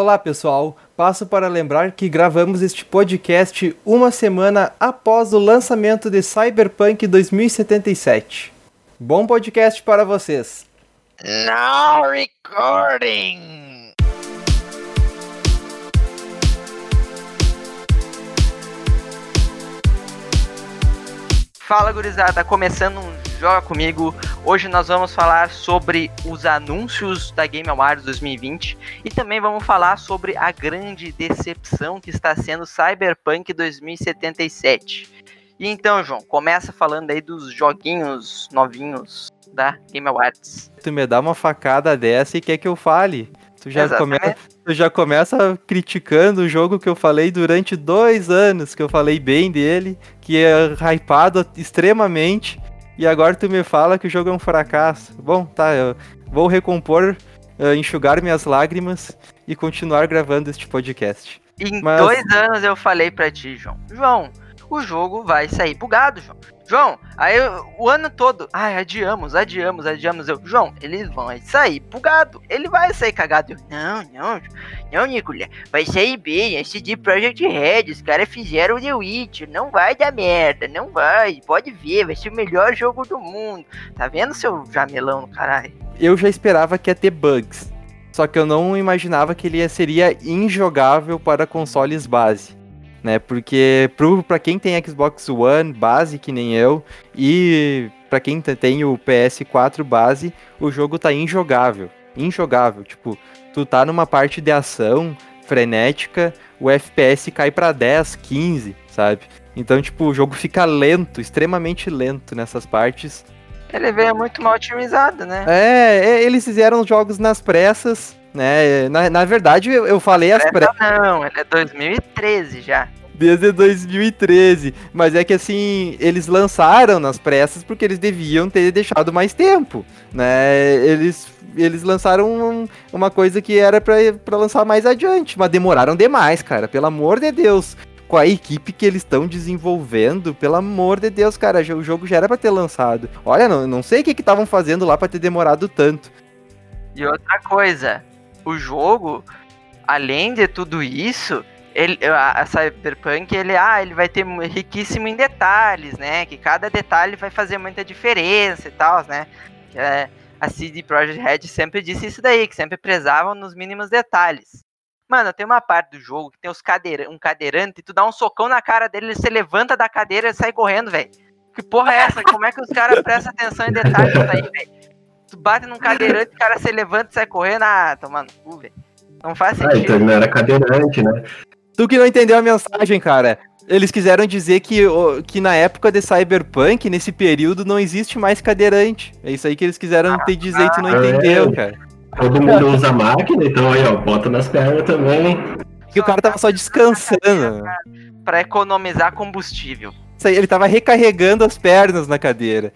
Olá pessoal, passo para lembrar que gravamos este podcast uma semana após o lançamento de Cyberpunk 2077. Bom podcast para vocês! Now recording! Fala gurizada, começando um Joga Comigo. Hoje nós vamos falar sobre os anúncios da Game Awards 2020 e também vamos falar sobre a grande decepção que está sendo Cyberpunk 2077. E então, João, começa falando aí dos joguinhos novinhos da Game Awards. Tu me dá uma facada dessa e quer que eu fale. Tu já, começa, tu já começa criticando o jogo que eu falei durante dois anos, que eu falei bem dele, que é hypado extremamente, e agora tu me fala que o jogo é um fracasso. Bom, tá, eu vou recompor, uh, enxugar minhas lágrimas e continuar gravando este podcast. Em Mas... dois anos eu falei pra ti, João. João, o jogo vai sair bugado, João. João, aí o ano todo, ai, adiamos, adiamos, adiamos. Eu, João, eles vão sair bugado. Ele vai sair cagado. Eu, não, não, não, Nicolas, vai sair bem. Esse de Project Red, os caras fizeram o The Witcher. Não vai dar merda, não vai. Pode ver, vai ser o melhor jogo do mundo. Tá vendo, seu jamelão no caralho? Eu já esperava que ia ter bugs. Só que eu não imaginava que ele seria injogável para consoles base né? Porque para quem tem Xbox One base, que nem eu, e para quem tem o PS4 base, o jogo tá injogável. Injogável. Tipo, tu tá numa parte de ação frenética, o FPS cai para 10, 15, sabe? Então, tipo, o jogo fica lento, extremamente lento nessas partes. Ele veio muito mal otimizado, né? É, é eles fizeram jogos nas pressas, né? Na, na verdade, eu, eu falei as pressas. Não, ele é 2013 já. Desde 2013. Mas é que assim, eles lançaram nas pressas porque eles deviam ter deixado mais tempo, né? Eles, eles lançaram um, uma coisa que era para lançar mais adiante, mas demoraram demais, cara. Pelo amor de Deus com a equipe que eles estão desenvolvendo, pelo amor de Deus, cara, o jogo já era para ter lançado. Olha, não, não sei o que estavam fazendo lá para ter demorado tanto. E outra coisa, o jogo, além de tudo isso, ele, a, a Cyberpunk, ele, ah, ele vai ter riquíssimo em detalhes, né? Que cada detalhe vai fazer muita diferença e tal, né? É, a CD Projekt Red sempre disse isso daí, que sempre prezavam nos mínimos detalhes. Mano, tem uma parte do jogo que tem os cadeira um cadeirante e tu dá um socão na cara dele, ele se levanta da cadeira e sai correndo, velho. Que porra é essa? Como é que os caras prestam atenção em detalhes aí, velho? Tu bate num cadeirante, o cara se levanta e sai correndo, ah, tomando cu, velho. Não faz sentido. Ah, então ele não era cadeirante, né? Tu que não entendeu a mensagem, cara. Eles quiseram dizer que, que na época de Cyberpunk, nesse período, não existe mais cadeirante. É isso aí que eles quiseram te dizer e tu não é, entendeu, cara. Todo mundo usa máquina, então aí, ó, bota nas pernas também. Que o cara tava só descansando. Pra economizar combustível. Isso aí, ele tava recarregando as pernas na cadeira.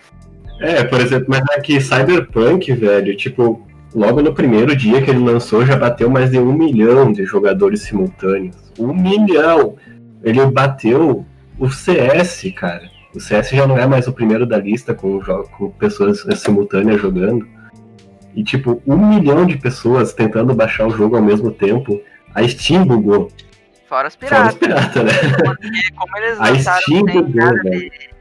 É, por exemplo, mas aqui Cyberpunk, velho, tipo, logo no primeiro dia que ele lançou, já bateu mais de um milhão de jogadores simultâneos. Um milhão! Ele bateu o CS, cara. O CS já não é mais o primeiro da lista com, com pessoas simultâneas jogando. E, tipo, um milhão de pessoas tentando baixar o jogo ao mesmo tempo. A Steam bugou. Fora os piratas. Fora os piratas, né? Porque como eles a Steam bugou, de,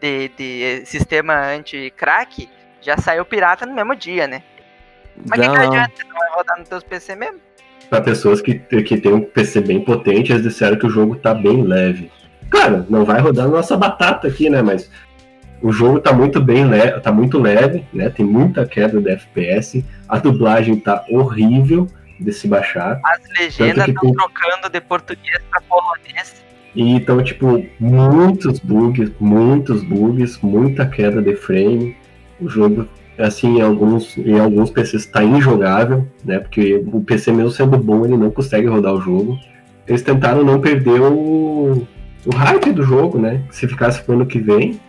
de, de sistema anti-crack, já saiu pirata no mesmo dia, né? Mas não. que, que adianta? Não vai rodar nos teus PC mesmo? Para pessoas que, que têm um PC bem potente, eles disseram que o jogo tá bem leve. Claro, não vai rodar nossa batata aqui, né? Mas o jogo tá muito bem leve, tá muito leve, né? Tem muita queda de FPS. A dublagem tá horrível de se baixar. As legendas estão tem... trocando de português para polonês. E então, tipo, muitos bugs, muitos bugs, muita queda de frame. O jogo assim, em alguns, em alguns PCs está injogável, né? Porque o PC mesmo sendo bom, ele não consegue rodar o jogo. Eles tentaram não perder o, o hype do jogo, né? Se ficasse pro ano que vem.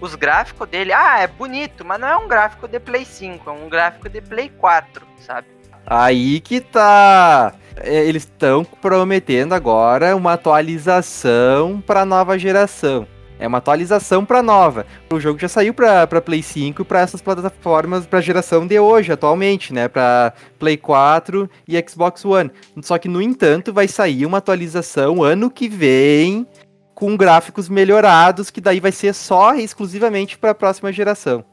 Os gráficos dele, ah, é bonito, mas não é um gráfico de Play 5, é um gráfico de Play 4, sabe? Aí que tá. É, eles estão prometendo agora uma atualização para nova geração. É uma atualização para nova. O jogo já saiu para Play 5 para essas plataformas para geração de hoje, atualmente, né? Para Play 4 e Xbox One. Só que no entanto vai sair uma atualização ano que vem com gráficos melhorados, que daí vai ser só exclusivamente para a próxima geração.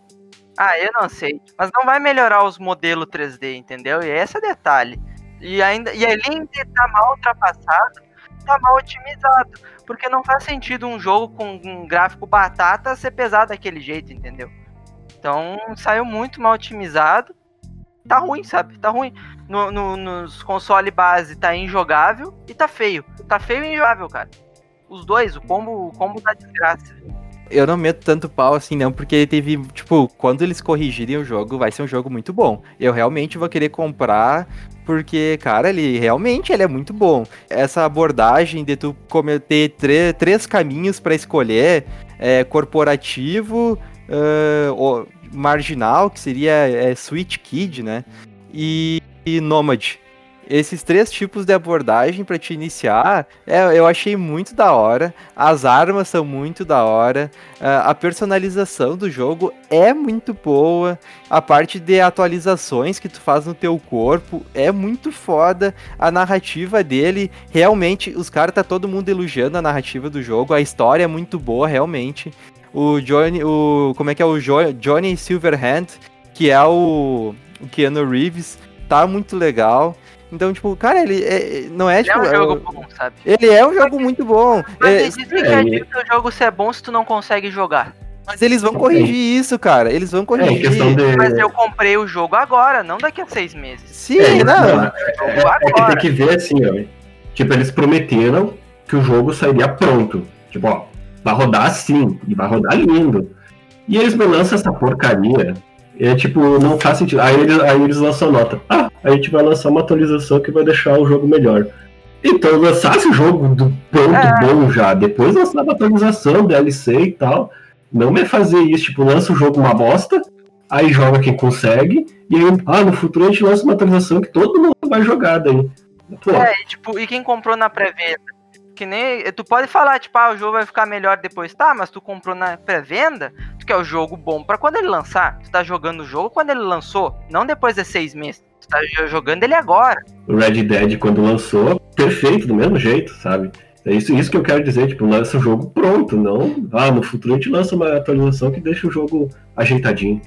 Ah, eu não sei. Mas não vai melhorar os modelos 3D, entendeu? E esse é detalhe. E ainda e além de estar tá mal ultrapassado, tá mal otimizado. Porque não faz sentido um jogo com um gráfico batata ser pesado daquele jeito, entendeu? Então saiu muito mal otimizado. Tá ruim, sabe? Tá ruim. No, no, nos console base tá injogável e tá feio. Tá feio e injogável, cara. Os dois, o combo, o combo tá desgraça eu não meto tanto pau assim, não, porque teve, tipo, quando eles corrigirem o jogo, vai ser um jogo muito bom. Eu realmente vou querer comprar, porque, cara, ele realmente ele é muito bom. Essa abordagem de tu ter três caminhos para escolher, é, corporativo, uh, marginal, que seria é, Switch Kid, né? E, e Nomad esses três tipos de abordagem para te iniciar, é, eu achei muito da hora. As armas são muito da hora. A personalização do jogo é muito boa. A parte de atualizações que tu faz no teu corpo é muito foda. A narrativa dele, realmente, os caras tá todo mundo elogiando a narrativa do jogo. A história é muito boa, realmente. O Johnny, o como é que é o jo Johnny Silverhand, que é o, o Keanu Reeves, tá muito legal. Então, tipo, cara, ele é, não é, tipo. Ele é um jogo bom, sabe? Ele é um jogo muito bom. Mas é, existe que é, que o jogo ser bom se tu não consegue jogar. Mas eles vão corrigir isso, cara. Eles vão corrigir. É, de... Mas eu comprei o jogo agora, não daqui a seis meses. Sim, é, não. É, é, que tem que ver assim, ó. Tipo, eles prometeram que o jogo sairia pronto. Tipo, ó, vai rodar assim, e vai rodar lindo. E eles me lançam essa porcaria é tipo, não faz sentido. Aí eles, aí eles lançam nota. Ah, a gente vai lançar uma atualização que vai deixar o jogo melhor. Então, lançasse o jogo do pronto é. bom já, depois lançava a atualização, DLC e tal. Não me fazer isso, tipo, lança o jogo uma bosta, aí joga quem consegue, e aí, ah, no futuro a gente lança uma atualização que todo mundo vai jogar daí. Pô. É, e, tipo, e quem comprou na pré-venda? Que nem. Tu pode falar, tipo, ah, o jogo vai ficar melhor depois. Tá, mas tu comprou na pré-venda, tu quer o jogo bom para quando ele lançar. Tu tá jogando o jogo quando ele lançou, não depois de seis meses. Tu tá jogando ele agora. O Red Dead, quando lançou, perfeito, do mesmo jeito, sabe? É isso, isso que eu quero dizer, tipo, lança o jogo pronto, não. Ah, no futuro a gente lança uma atualização que deixa o jogo ajeitadinho.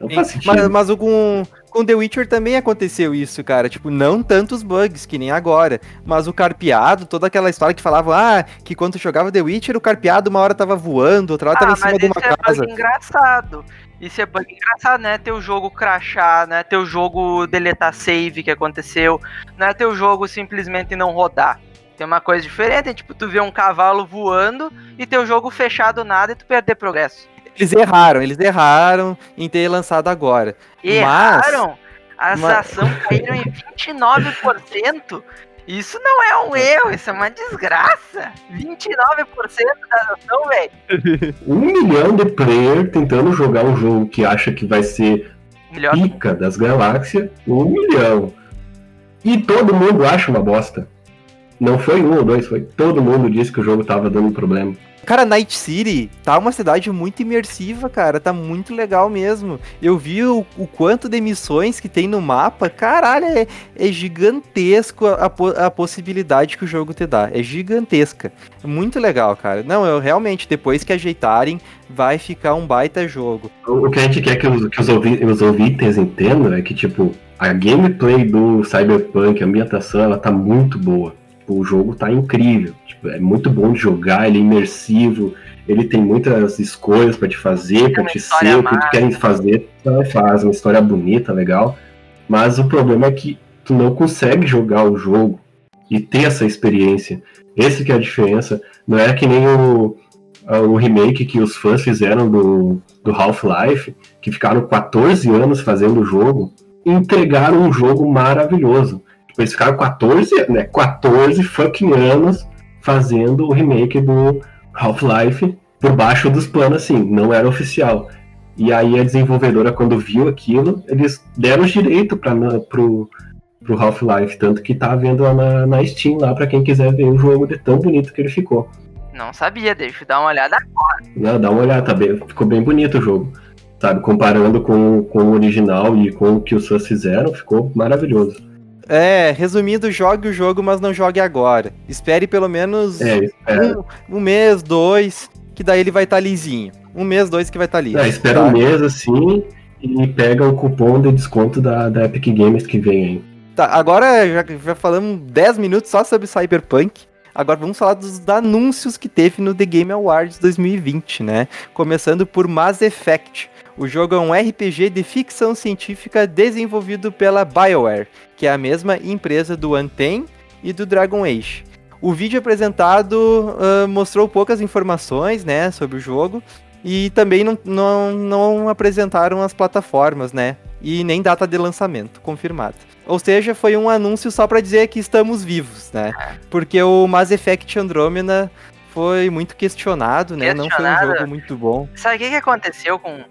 Não faz sentido. Mas, mas com, com The Witcher também aconteceu isso, cara. Tipo, não tantos bugs que nem agora. Mas o carpeado, toda aquela história que falava, ah, que quando jogava The Witcher, o carpeado uma hora tava voando, outra hora ah, tava em cima de uma é casa. Bug engraçado. Isso é bug engraçado, né? Ter o jogo crachar, né? Ter o jogo deletar save que aconteceu. Não é ter o jogo simplesmente não rodar. Tem uma coisa diferente, tipo, tu vê um cavalo voando e teu jogo fechado nada e tu perder progresso. Eles erraram, eles erraram em ter lançado agora. Erraram? Mas, As mas... ações caíram em 29%. Isso não é um erro, isso é uma desgraça. 29% da ação, velho. Um milhão de player tentando jogar um jogo que acha que vai ser Melhor. pica das galáxias. Um milhão. E todo mundo acha uma bosta. Não foi um ou dois, foi todo mundo disse que o jogo tava dando problema. Cara, Night City tá uma cidade muito imersiva, cara. Tá muito legal mesmo. Eu vi o, o quanto de missões que tem no mapa. Caralho, é, é gigantesco a, a, possibilidade que o jogo te dá. É gigantesca. Muito legal, cara. Não, eu realmente, depois que ajeitarem, vai ficar um baita jogo. O que a gente quer que os, que os, ouvi os ouvintes entendam é que, tipo, a gameplay do Cyberpunk, a ambientação, ela tá muito boa. O jogo tá incrível é muito bom de jogar, ele é imersivo, ele tem muitas escolhas para te fazer, para te ser, o que tu querem fazer, então faz uma história bonita, legal. Mas o problema é que tu não consegue jogar o jogo e ter essa experiência. Esse que é a diferença. Não é que nem o, o remake que os fãs fizeram do, do Half-Life, que ficaram 14 anos fazendo o jogo, e entregaram um jogo maravilhoso. Eles ficaram 14, né, 14 fucking anos fazendo o remake do Half-Life por baixo dos planos, assim, não era oficial. E aí a desenvolvedora, quando viu aquilo, eles deram os direitos para pro, pro Half-Life, tanto que tá vendo lá na, na Steam lá para quem quiser ver o jogo de tão bonito que ele ficou. Não sabia, deixa eu dar uma olhada agora. Não, dá uma olhada, tá bem, ficou bem bonito o jogo. Sabe, comparando com, com o original e com o que os fãs fizeram, ficou maravilhoso. É, resumindo, jogue o jogo, mas não jogue agora. Espere pelo menos É, um, um mês, dois, que daí ele vai estar lisinho. Um mês, dois que vai estar liso. é, espera tá? um mês assim e pega o cupom de desconto da, da Epic Games que vem aí. Tá, agora já, já falamos 10 minutos só sobre Cyberpunk. Agora vamos falar dos anúncios que teve no The Game Awards 2020, né? Começando por Mass Effect. O jogo é um RPG de ficção científica desenvolvido pela BioWare, que é a mesma empresa do Anthem e do Dragon Age. O vídeo apresentado ah, mostrou poucas informações, né, sobre o jogo e também não, não, não apresentaram as plataformas, né, e nem data de lançamento confirmada. Ou seja, foi um anúncio só para dizer que estamos vivos, né? Porque o Mass Effect Andromeda foi muito questionado, né? Não foi um Questionado? jogo muito bom. Sabe o que, que aconteceu com,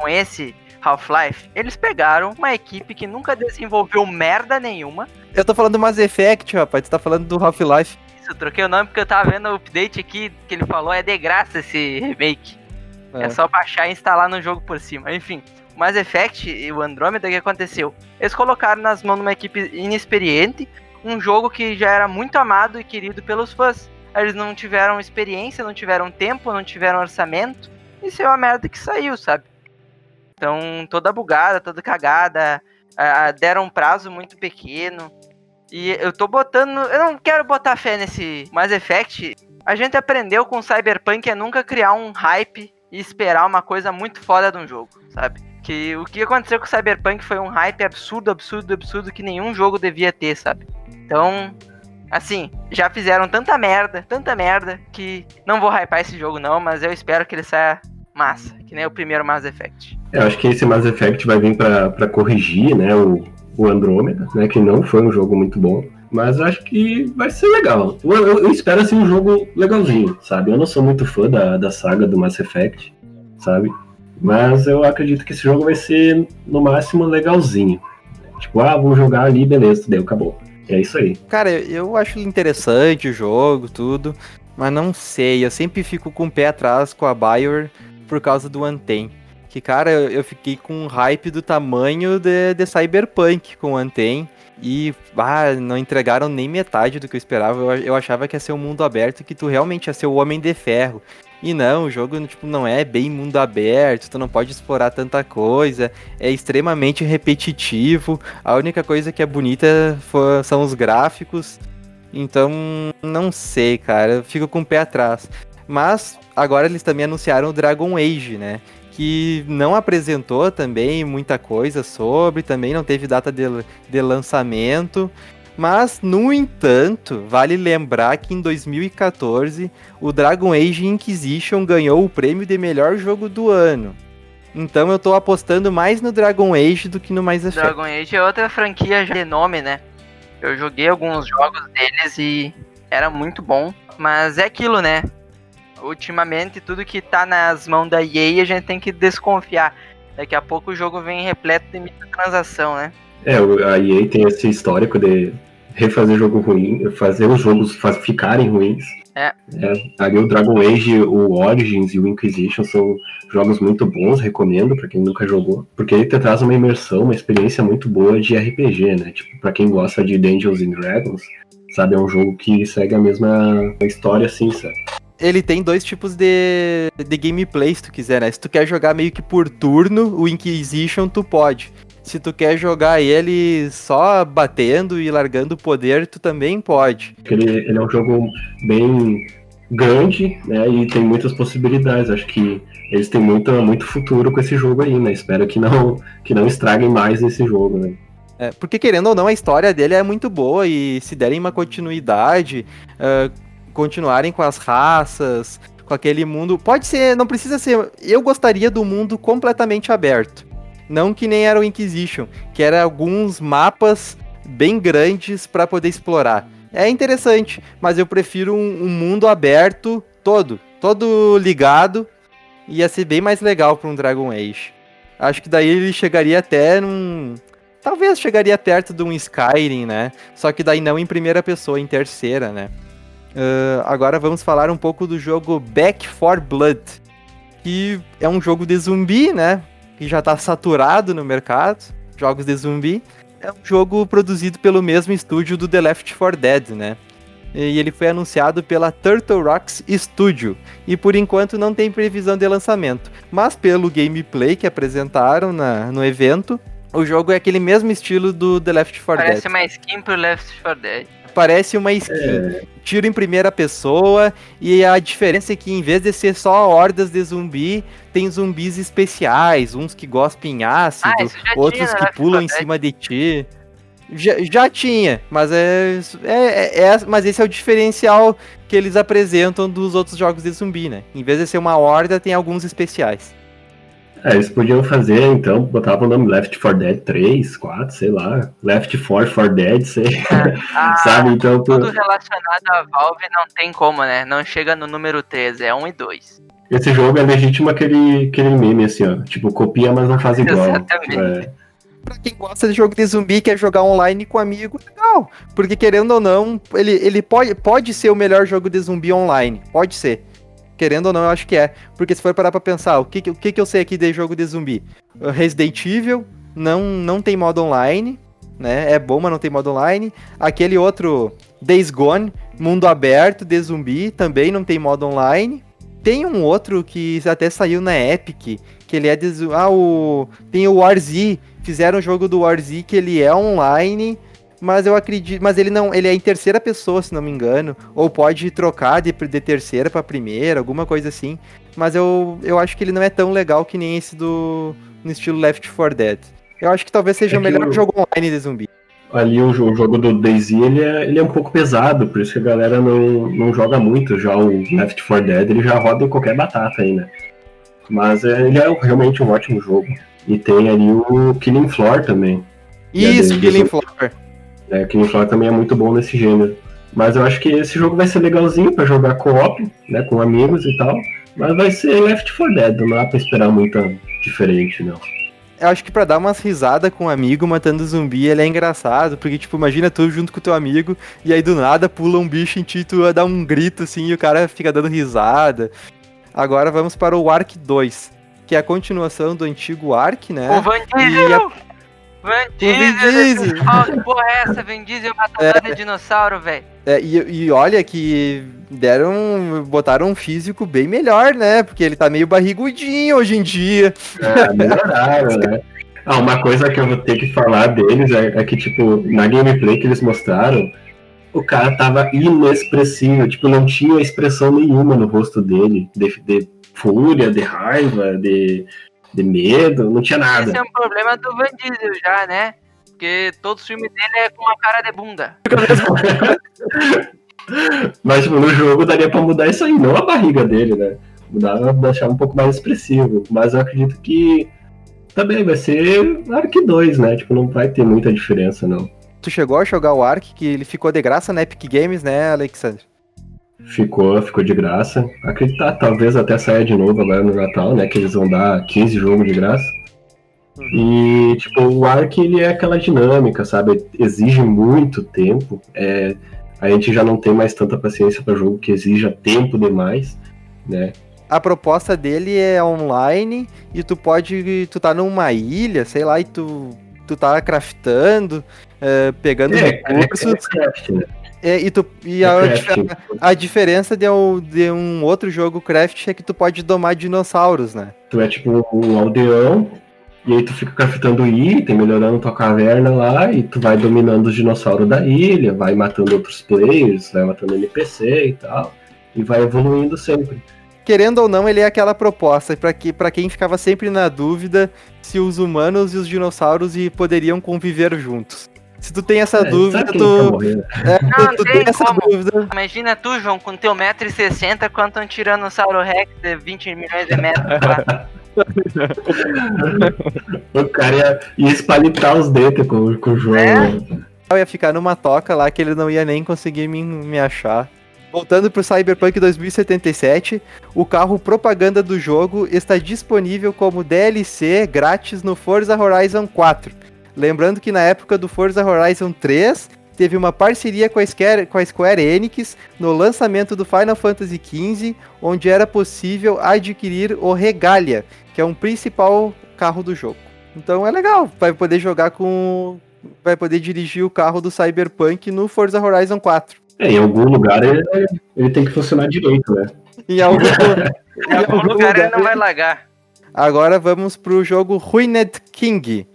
com esse Half-Life? Eles pegaram uma equipe que nunca desenvolveu merda nenhuma. Eu tô falando do Mass Effect, rapaz, tu tá falando do Half-Life. Isso, eu troquei o nome porque eu tava vendo o update aqui que ele falou, é de graça esse remake. É, É. só baixar e instalar no jogo por cima. Enfim, o Mass Effect e o Andromeda, o que aconteceu? Eles colocaram nas mãos de uma equipe inexperiente um jogo que já era muito amado e querido pelos fãs. Eles não tiveram experiência, não tiveram tempo, não tiveram orçamento. Isso é uma merda que saiu, sabe? Então, toda bugada, toda cagada. ah, deram um prazo muito pequeno. E eu tô botando. Eu não quero botar fé nesse Mass Effect. A gente aprendeu com Cyberpunk é nunca criar um hype e esperar uma coisa muito foda de um jogo, sabe? Que o que aconteceu com o Cyberpunk foi um hype absurdo, absurdo, absurdo que nenhum jogo devia ter, sabe? Então, assim, já fizeram tanta merda, tanta merda, que não vou hypar esse jogo não, mas eu espero que ele saia massa, que nem o primeiro Mass Effect. É, Eu acho que esse Mass Effect vai vir pra pra corrigir, né, o, o Andromeda, né, que não foi um jogo muito bom. Mas eu acho que vai ser legal. Eu, eu- eu espero, assim, um jogo legalzinho, sabe? Eu não sou muito fã da, da saga do Mass Effect, sabe? Mas eu acredito que esse jogo vai ser, no máximo, legalzinho. Tipo, ah, vamos jogar ali, beleza, deu, acabou. É isso aí. Cara, eu acho interessante o jogo, tudo, mas não sei, eu sempre fico com o pé atrás com a Bioware por causa do Anthem. Que, cara, eu, fiquei com um hype do tamanho de, de Cyberpunk com o Anthem. E, ah, não entregaram nem metade do que eu esperava. Eu, eu achava que ia ser um mundo aberto, que tu realmente ia ser o Homem de Ferro. E não, o jogo tipo, não é bem mundo aberto, tu não pode explorar tanta coisa, é extremamente repetitivo. A única coisa que é bonita são os gráficos. Então, não sei, cara, eu fico com o pé atrás. Mas agora eles também anunciaram o Dragon Age, né? Que não apresentou também muita coisa sobre, também não teve data de, de lançamento. Mas, no entanto, vale lembrar que em 2014 o Dragon Age Inquisition ganhou o prêmio de melhor jogo do ano. Então eu tô apostando mais no Dragon Age do que no Mass Effect. Dragon Age é outra franquia de nome, né? Eu joguei alguns jogos deles e era muito bom, mas é aquilo, né? Ultimamente, tudo que tá nas mãos da EA a gente tem que desconfiar. Daqui a pouco o jogo vem repleto de microtransação, né? É, a EA tem esse histórico de refazer jogo ruim, fazer os jogos ficarem ruins. É. Ali o Dragon Age, o Origins e o Inquisition são jogos muito bons, recomendo pra quem nunca jogou, porque ele te traz uma imersão, uma experiência muito boa de RPG, né? Tipo, pra quem gosta de Dungeons and Dragons, sabe, é um jogo que segue a mesma história assim, sabe? Ele tem dois tipos de, de gameplay, se tu quiser, né? Se tu quer jogar meio que por turno, o Inquisition tu pode. Se tu quer jogar ele só batendo e largando o poder, tu também pode. Ele, ele é um jogo bem grande, né? E tem muitas possibilidades. Acho que eles têm muito, muito futuro com esse jogo aí, né? Espero que não, que não estraguem mais esse jogo, né? É, porque querendo ou não, a história dele é muito boa e se derem uma continuidade, ah, continuarem com as raças, com aquele mundo. Pode ser, não precisa ser. Eu gostaria do mundo completamente aberto. Não que nem era o Inquisition, que era alguns mapas bem grandes para poder explorar. É interessante, mas eu prefiro um, um mundo aberto todo, todo ligado. Ia ser bem mais legal para um Dragon Age. Acho que daí ele chegaria até num, Talvez chegaria perto de um Skyrim, né? Só que daí não em primeira pessoa, em terceira, né? Uh, agora vamos falar um pouco do jogo Back 4 Blood, que é um jogo de zumbi, né? Que já está saturado no mercado, jogos de zumbi. É um jogo produzido pelo mesmo estúdio do The Left 4 Dead, né? E ele foi anunciado pela Turtle Rocks Studio. E por enquanto não tem previsão de lançamento. Mas pelo gameplay que apresentaram na, no evento, o jogo é aquele mesmo estilo do The Left 4 Parece Dead. uma skin pro Left 4 Dead. Parece uma skin. É, Tiro em primeira pessoa. E a diferença é que em vez de ser só hordas de zumbi, tem zumbis especiais. Uns que gospem ácido, Ah, tinha outros no que Left pulam 4 em cima de ti. Já, já tinha, mas é, é, é- é- Mas esse é o diferencial que eles apresentam dos outros jogos de zumbi, né? Em vez de ser uma horda, tem alguns especiais. É, eles podiam fazer, então, botavam o nome Left 4 Dead 3, 4, sei lá. Left 4 4 Dead, sei. Ah, Sabe? Então, tu- Tudo relacionado à Valve não tem como, né? Não chega no número 13, é 1 e 2. esse jogo é legítimo aquele, aquele meme, assim, ó. Tipo, copia, mas não faz igual. Exatamente. É. Pra quem gosta de jogo de zumbi e quer jogar online com amigo, legal. Porque querendo ou não, ele, ele pode, pode ser o melhor jogo de zumbi online. Pode ser. Querendo ou não, eu acho que é. Porque se for parar pra pensar, o que, o que, que eu sei aqui de jogo de zumbi? Uh, Resident Evil não, não tem modo online, né? É bom, mas não tem modo online. Aquele outro, Days Gone, mundo aberto de zumbi, também não tem modo online. Tem um outro que até saiu na Epic, que ele é de... Ah, o... Tem o War Z, fizeram o jogo do War Z que ele é online, mas eu acredito, mas ele não, ele é em terceira pessoa, se não me engano, ou pode trocar de, de terceira pra primeira, alguma coisa assim. Mas eu, eu acho que ele não é tão legal que nem esse do no estilo Left 4 Dead. Eu acho que talvez seja É o melhor o- jogo online de zumbi. Ali o, jo- o jogo do Daisy, ele é, ele é um pouco pesado, por isso que a galera não, não joga muito. Já o Left 4 Dead, ele já roda qualquer batata aí, né? Mas é, ele é realmente um ótimo jogo. E tem ali o Killing Floor também. Isso, Killing Floor. Né? Killing Floor também é muito bom nesse gênero. Mas eu acho que esse jogo vai ser legalzinho pra jogar co-op, né? Com amigos e tal. Mas vai ser Left 4 Dead, não dá pra esperar muita diferente, não. Eu acho que pra dar umas risadas com um amigo matando zumbi, ele é engraçado, porque, tipo, imagina tu junto com teu amigo, e aí do nada pula um bicho em ti, e tu dá um grito assim, e o cara fica dando risada. Agora vamos para o Ark 2, que é a continuação do antigo Ark, né? O Van E Diesel! Vin Diesel! Que porra é essa? Van Diesel matador de dinossauro, velho. É, e, e olha que deram. botaram um físico bem melhor, né? Porque ele tá meio barrigudinho hoje em dia. É, melhoraram, né? Ah, uma coisa que eu vou ter que falar deles é, é que, tipo, na gameplay que eles mostraram, o cara tava inexpressivo, tipo, não tinha expressão nenhuma no rosto dele, de, de fúria, de raiva, de, de medo, não tinha nada. Esse é um problema do Van Diesel já, né? Porque todo os filmes dele é com uma cara de bunda. Mas, tipo, no jogo daria pra mudar isso aí, não a barriga dele, né? Mudar, deixar um pouco mais expressivo. Mas eu acredito que também vai ser Ark 2, né? Tipo, não vai ter muita diferença, não. Tu chegou a jogar o Ark, que ele ficou de graça na Epic Games, né, Alexandre? Ficou, ficou de graça. Acreditar, talvez até saia de novo agora no Natal, né? Que eles vão dar 15 jogos de graça. E, tipo, o Ark, ele é aquela dinâmica, sabe? Exige muito tempo. É, a gente já não tem mais tanta paciência para jogo que exija tempo demais, né? A proposta dele é online e tu pode. Tu tá numa ilha, sei lá, e tu, tu tá craftando, eh, pegando É, é, recursos. é craft, né? É, e tu, e É a, craft. dif- a diferença de um, de um outro jogo craft é que tu pode domar dinossauros, né? Tu é tipo um aldeão, e aí tu fica craftando item, melhorando tua caverna lá, e tu vai dominando os dinossauros da ilha, vai matando outros players, vai matando NPC e tal, e vai evoluindo sempre. Querendo ou não, ele é aquela proposta para que, pra quem ficava sempre na dúvida se os humanos e os dinossauros poderiam conviver juntos. Se tu tem essa É, dúvida, tu, né? é, Não, tu, tu tem tem essa como. dúvida. Imagina tu, João, com teu 1,60m quanto um Tiranossauro Rex de 20 milhões de metros. O cara ia, ia espalitar os dentes com, com o jogo. É? Eu ia ficar numa toca lá que ele não ia nem conseguir me, me achar. Voltando pro Cyberpunk 2077, o carro propaganda do jogo está disponível como DLC grátis no Forza Horizon 4. Lembrando que na época do Forza Horizon 3 teve uma parceria com a, Square, com a Square Enix no lançamento do Final Fantasy XV, onde era possível adquirir o Regalia, que é um principal carro do jogo. Então é legal, vai poder jogar com. Vai poder dirigir o carro do Cyberpunk no Forza Horizon 4. É, em algum lugar ele, ele tem que funcionar direito, né? Em algum, em algum lugar, lugar ele não vai largar. Agora vamos pro jogo Ruined King,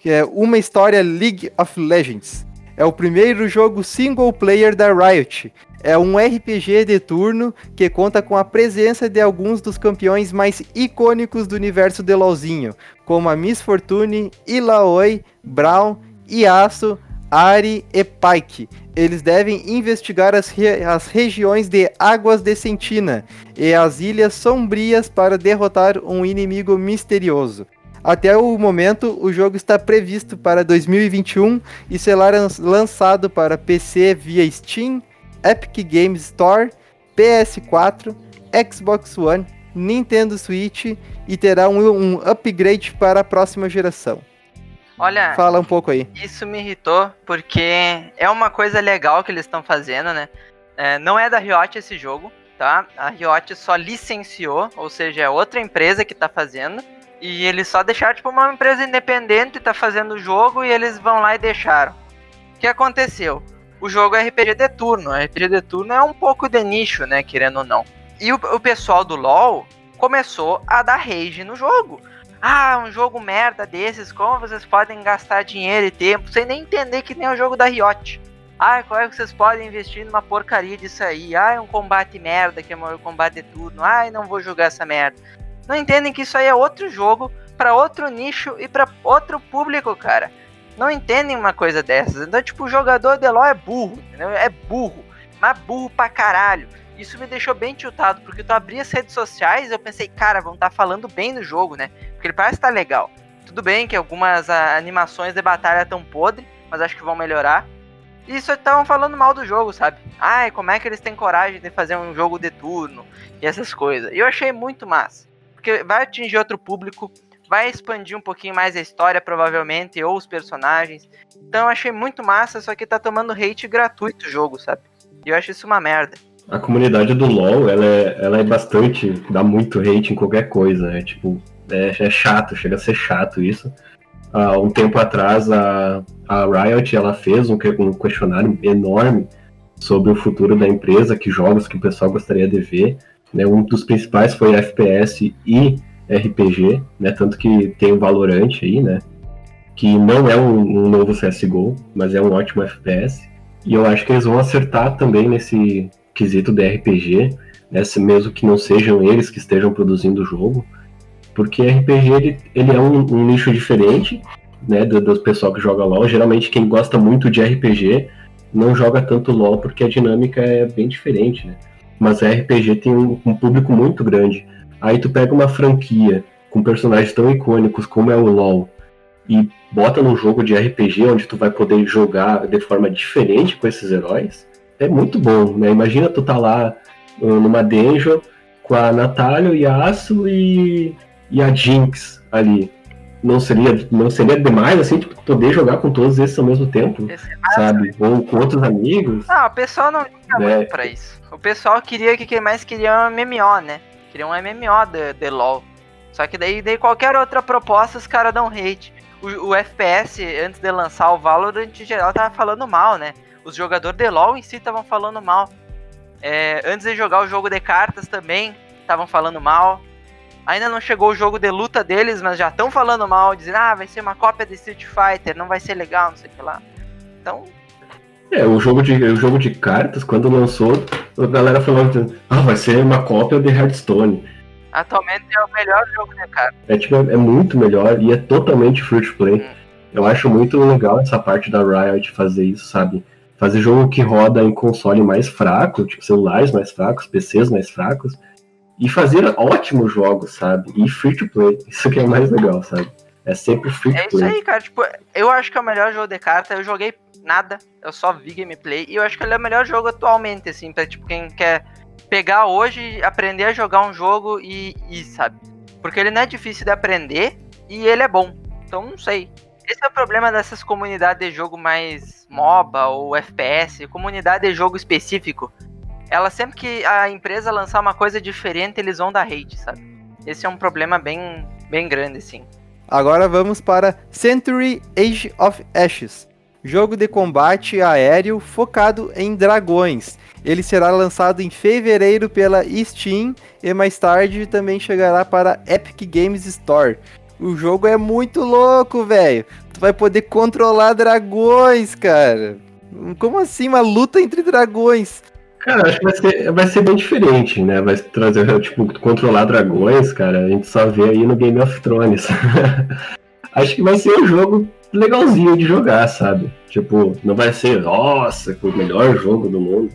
que é uma história League of Legends. É o primeiro jogo single player da Riot. É um RPG de turno que conta com a presença de alguns dos campeões mais icônicos do universo de LoLzinho, como a Miss Fortune, Ilaoi, Brown, Yasuo, Ari e Pike. Eles devem investigar as, re as regiões de Águas de Sentina e as Ilhas Sombrias para derrotar um inimigo misterioso. Até o momento, o jogo está previsto para 2021 e será lançado para PC via Steam, Epic Games Store, PS4, Xbox One, Nintendo Switch e terá um, um upgrade para a próxima geração. Olha, fala um pouco aí. Isso me irritou porque é uma coisa legal que eles estão fazendo, né? É, não é da Riot esse jogo, tá? A Riot só licenciou, ou seja, é outra empresa que está fazendo. E eles só deixaram, tipo, uma empresa independente tá fazendo o jogo e eles vão lá e deixaram. O que aconteceu? O jogo é RPG de turno. RPG de turno é um pouco de nicho, né? Querendo ou não. E o, o pessoal do LoL começou a dar rage no jogo. Ah, um jogo merda desses, como vocês podem gastar dinheiro e tempo sem nem entender que nem é o jogo da Riot? Ah, como é que vocês podem investir numa porcaria disso aí? Ah, é um combate merda, que é um combate de turno. Ah, não vou jogar essa merda não entendem que isso aí é outro jogo para outro nicho e para outro público, cara. Não entendem uma coisa dessas. Então, tipo, o jogador de LoL é burro, entendeu? É burro, mas burro pra caralho. Isso me deixou bem tiltado, porque tu abri as redes sociais eu pensei, cara, vão estar tá falando bem do jogo, né? Porque ele parece estar tá legal. Tudo bem que algumas a, animações de batalha estão podre, mas acho que vão melhorar. E só estavam falando mal do jogo, sabe? Ai, como é que eles têm coragem de fazer um jogo de turno e essas coisas. E eu achei muito massa porque vai atingir outro público, vai expandir um pouquinho mais a história, provavelmente, ou os personagens. Então eu achei muito massa, só que tá tomando hate gratuito o jogo, sabe? E eu acho isso uma merda. A comunidade do LoL, ela é, ela é bastante. dá muito hate em qualquer coisa, é tipo. É, é chato, chega a ser chato isso. Há um tempo atrás, a, a Riot ela fez um, um questionário enorme sobre o futuro da empresa, que jogos que o pessoal gostaria de ver. Né? Um dos principais foi FPS e RPG, né? Tanto que tem o Valorant aí, né? Que não é um, um, novo CSGO, mas é um ótimo FPS. E eu acho que eles vão acertar também nesse quesito de RPG, né? mesmo que não sejam eles que estejam produzindo o jogo. Porque RPG ele, ele é um, um, nicho diferente, né? Do, do pessoal que joga LoL. Geralmente quem gosta muito de RPG não joga tanto LoL porque a dinâmica é bem diferente, né? Mas RPG tem um, um, público muito grande. Aí tu pega uma franquia com personagens tão icônicos como é o LoL e bota num jogo de RPG onde tu vai poder jogar de forma diferente com esses heróis, é muito bom, né? Imagina tu tá lá uh, numa dungeon com a Natália, o Yasuo e, e a Jinx ali. Não seria, não seria demais, assim, tipo, poder jogar com todos esses ao mesmo tempo, sabe? Ou com outros amigos. Ah, o pessoal não liga né? muito pra isso. O pessoal queria que quem mais queria um MMO, né? Queria um MMO de, de LoL. Só que daí, daí qualquer outra proposta os caras dão hate. O, o, FPS, antes de lançar o Valorant, em geral tava falando mal, né? Os jogadores de LoL em si estavam falando mal. É, antes de jogar o jogo de cartas também, estavam falando mal. Ainda não chegou o jogo de luta deles, mas já estão falando mal, dizendo, ah, vai ser uma cópia de Street Fighter, não vai ser legal, não sei o que lá. Então, é, o jogo de, o jogo de cartas, quando lançou, a galera falou, ah, vai ser uma cópia de Hearthstone. Atualmente é o melhor jogo de cartas. É, tipo, é, muito melhor e é totalmente free to play. Hum. Eu acho muito legal essa parte da Riot fazer isso, sabe? Fazer jogo que roda em console mais fraco, tipo celulares mais fracos, PCs mais fracos, e fazer ótimos jogos, sabe? E free to play. Isso que é mais legal, sabe? É sempre free to play. É isso aí, cara. Tipo, eu acho que é o melhor jogo de carta. Eu joguei nada, eu só vi gameplay e eu acho que ele é o melhor jogo atualmente, assim, pra tipo, quem quer pegar hoje, aprender a jogar um jogo e, e sabe? Porque ele não é difícil de aprender e ele é bom. Então não sei. Esse é o problema dessas comunidades de jogo mais MOBA ou FPS, comunidade de jogo específico. Ela sempre que a empresa lançar uma coisa diferente, eles vão dar hate, sabe? Esse é um problema bem, bem grande, sim. Agora vamos para Century Age of Ashes, jogo de combate aéreo focado em dragões. Ele será lançado em fevereiro pela Steam e mais tarde também chegará para Epic Games Store. O jogo é muito louco, velho. Tu vai poder controlar dragões, cara. Como assim uma luta entre dragões? Cara, acho que vai ser, vai ser bem diferente, né? Vai trazer, tipo, controlar dragões, cara. A gente só vê aí no Game of Thrones. acho que vai ser um jogo legalzinho de jogar, sabe? Tipo, não vai ser, nossa, o melhor jogo do mundo.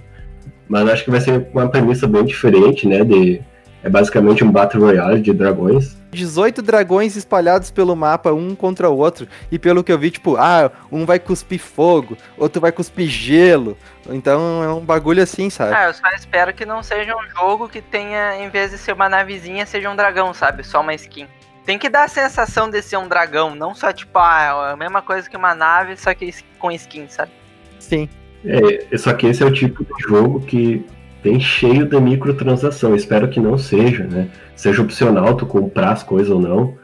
Mas acho que vai ser uma premissa bem diferente, né? De, é basicamente um Battle Royale de dragões. 18 dragões espalhados pelo mapa, um contra o outro. E pelo que eu vi, tipo, ah, um vai cuspir fogo, outro vai cuspir gelo. Então é um bagulho assim, sabe? Ah, eu só espero que não seja um jogo que tenha, em vez de ser uma navezinha, seja um dragão, sabe? Só uma skin. Tem que dar a sensação de ser um dragão, não só tipo, ah, é a mesma coisa que uma nave, só que com skin, sabe? Sim. É, só que esse é o tipo de jogo que tem cheio de microtransação. Espero que não seja, né? Seja opcional tu comprar as coisas ou não.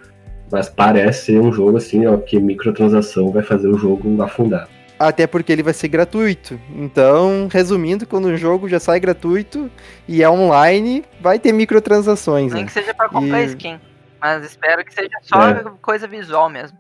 Mas parece ser um jogo assim, ó, que microtransação vai fazer o jogo afundar. Até porque ele vai ser gratuito. Então, resumindo, quando o jogo já sai gratuito e é online, vai ter microtransações. Nem né? que seja pra comprar e... skin. Mas espero que seja só é. coisa visual mesmo.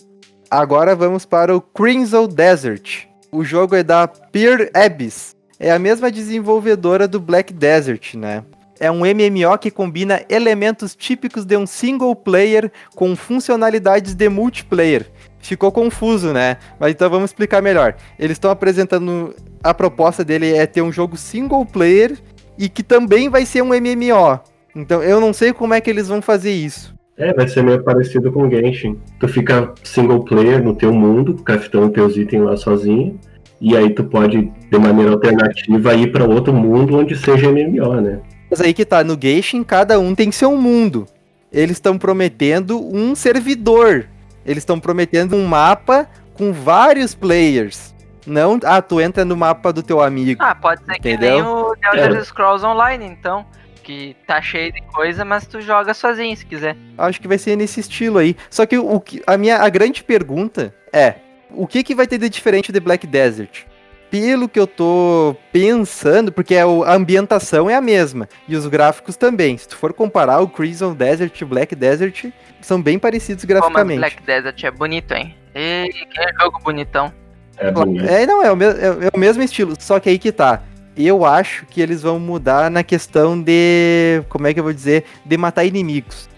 Agora vamos para o Crimson Desert. O jogo é da Peer Abyss. É a mesma desenvolvedora do Black Desert, né? É um MMO que combina elementos típicos de um single player com funcionalidades de multiplayer. Ficou confuso, né? Mas então vamos explicar melhor. Eles estão apresentando. A proposta dele é ter um jogo single player e que também vai ser um MMO. Então eu não sei como é que eles vão fazer isso. É, vai ser meio parecido com Genshin. Tu fica single player no teu mundo, craftando teus itens lá sozinho. E aí tu pode, de maneira alternativa, ir para outro mundo onde seja MMO, né? Mas aí que tá, no Genshin cada um tem seu mundo. Eles estão prometendo um servidor. Eles estão prometendo um mapa com vários players. Não, ah, tu entra no mapa do teu amigo. Ah, pode ser entendeu? que nem o Elder é. Scrolls Online, então que tá cheio de coisa, mas tu joga sozinho se quiser. Acho que vai ser nesse estilo aí. Só que o que a minha a grande pergunta é, o que que vai ter de diferente de Black Desert? Pelo que eu tô pensando, porque é a ambientação é a mesma e os gráficos também. Se tu for comparar o Crimson Desert e o Black Desert, são bem parecidos graficamente. Pô, mas Black Desert é bonito, hein? E que é jogo bonitão. É, bonito. é não, é o, é, é o mesmo estilo, só que aí que tá eu acho que eles vão mudar na questão de. Como é que eu vou dizer? De matar inimigos.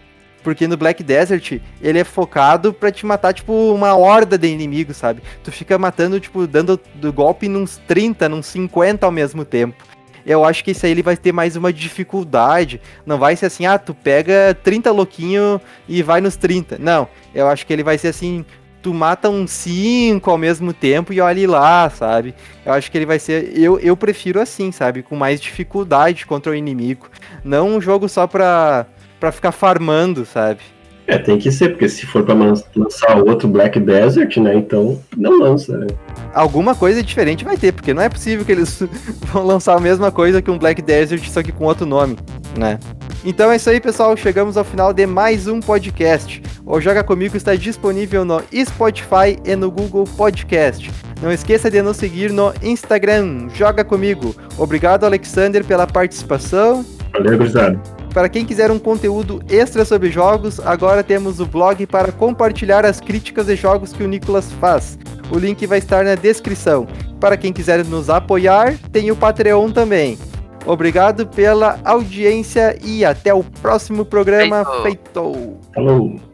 Porque no Black Desert, ele é focado pra te matar, tipo, uma horda de inimigos, sabe? Tu fica matando, tipo, dando do golpe nos 30, nos 50 ao mesmo tempo. Eu acho que isso aí ele vai ter mais uma dificuldade. Não vai ser assim, ah, tu pega 30 louquinho e vai nos 30. Não, eu acho que ele vai ser assim, tu mata um 5 ao mesmo tempo e olhe lá, sabe? Eu acho que ele vai ser. Eu, eu prefiro assim, sabe? Com mais dificuldade contra o inimigo. Não um jogo só pra, pra ficar farmando, sabe? É, tem que ser, porque se for pra lançar outro Black Desert, né? Então não lança, né? Alguma coisa diferente vai ter, porque não é possível que eles vão lançar a mesma coisa que um Black Desert, só que com outro nome, né? Então é isso aí, pessoal. Chegamos ao final de mais um podcast. O Joga Comigo está disponível no Spotify e no Google Podcast. Não esqueça de nos seguir no Instagram, Joga Comigo. Obrigado, Alexander, pela participação. Valeu, obrigado. Para quem quiser um conteúdo extra sobre jogos, agora temos o blog para compartilhar as críticas de jogos que o Nicolas faz. O link vai estar na descrição. Para quem quiser nos apoiar, tem o Patreon também. Obrigado pela audiência e até o próximo programa. Feito! Falou!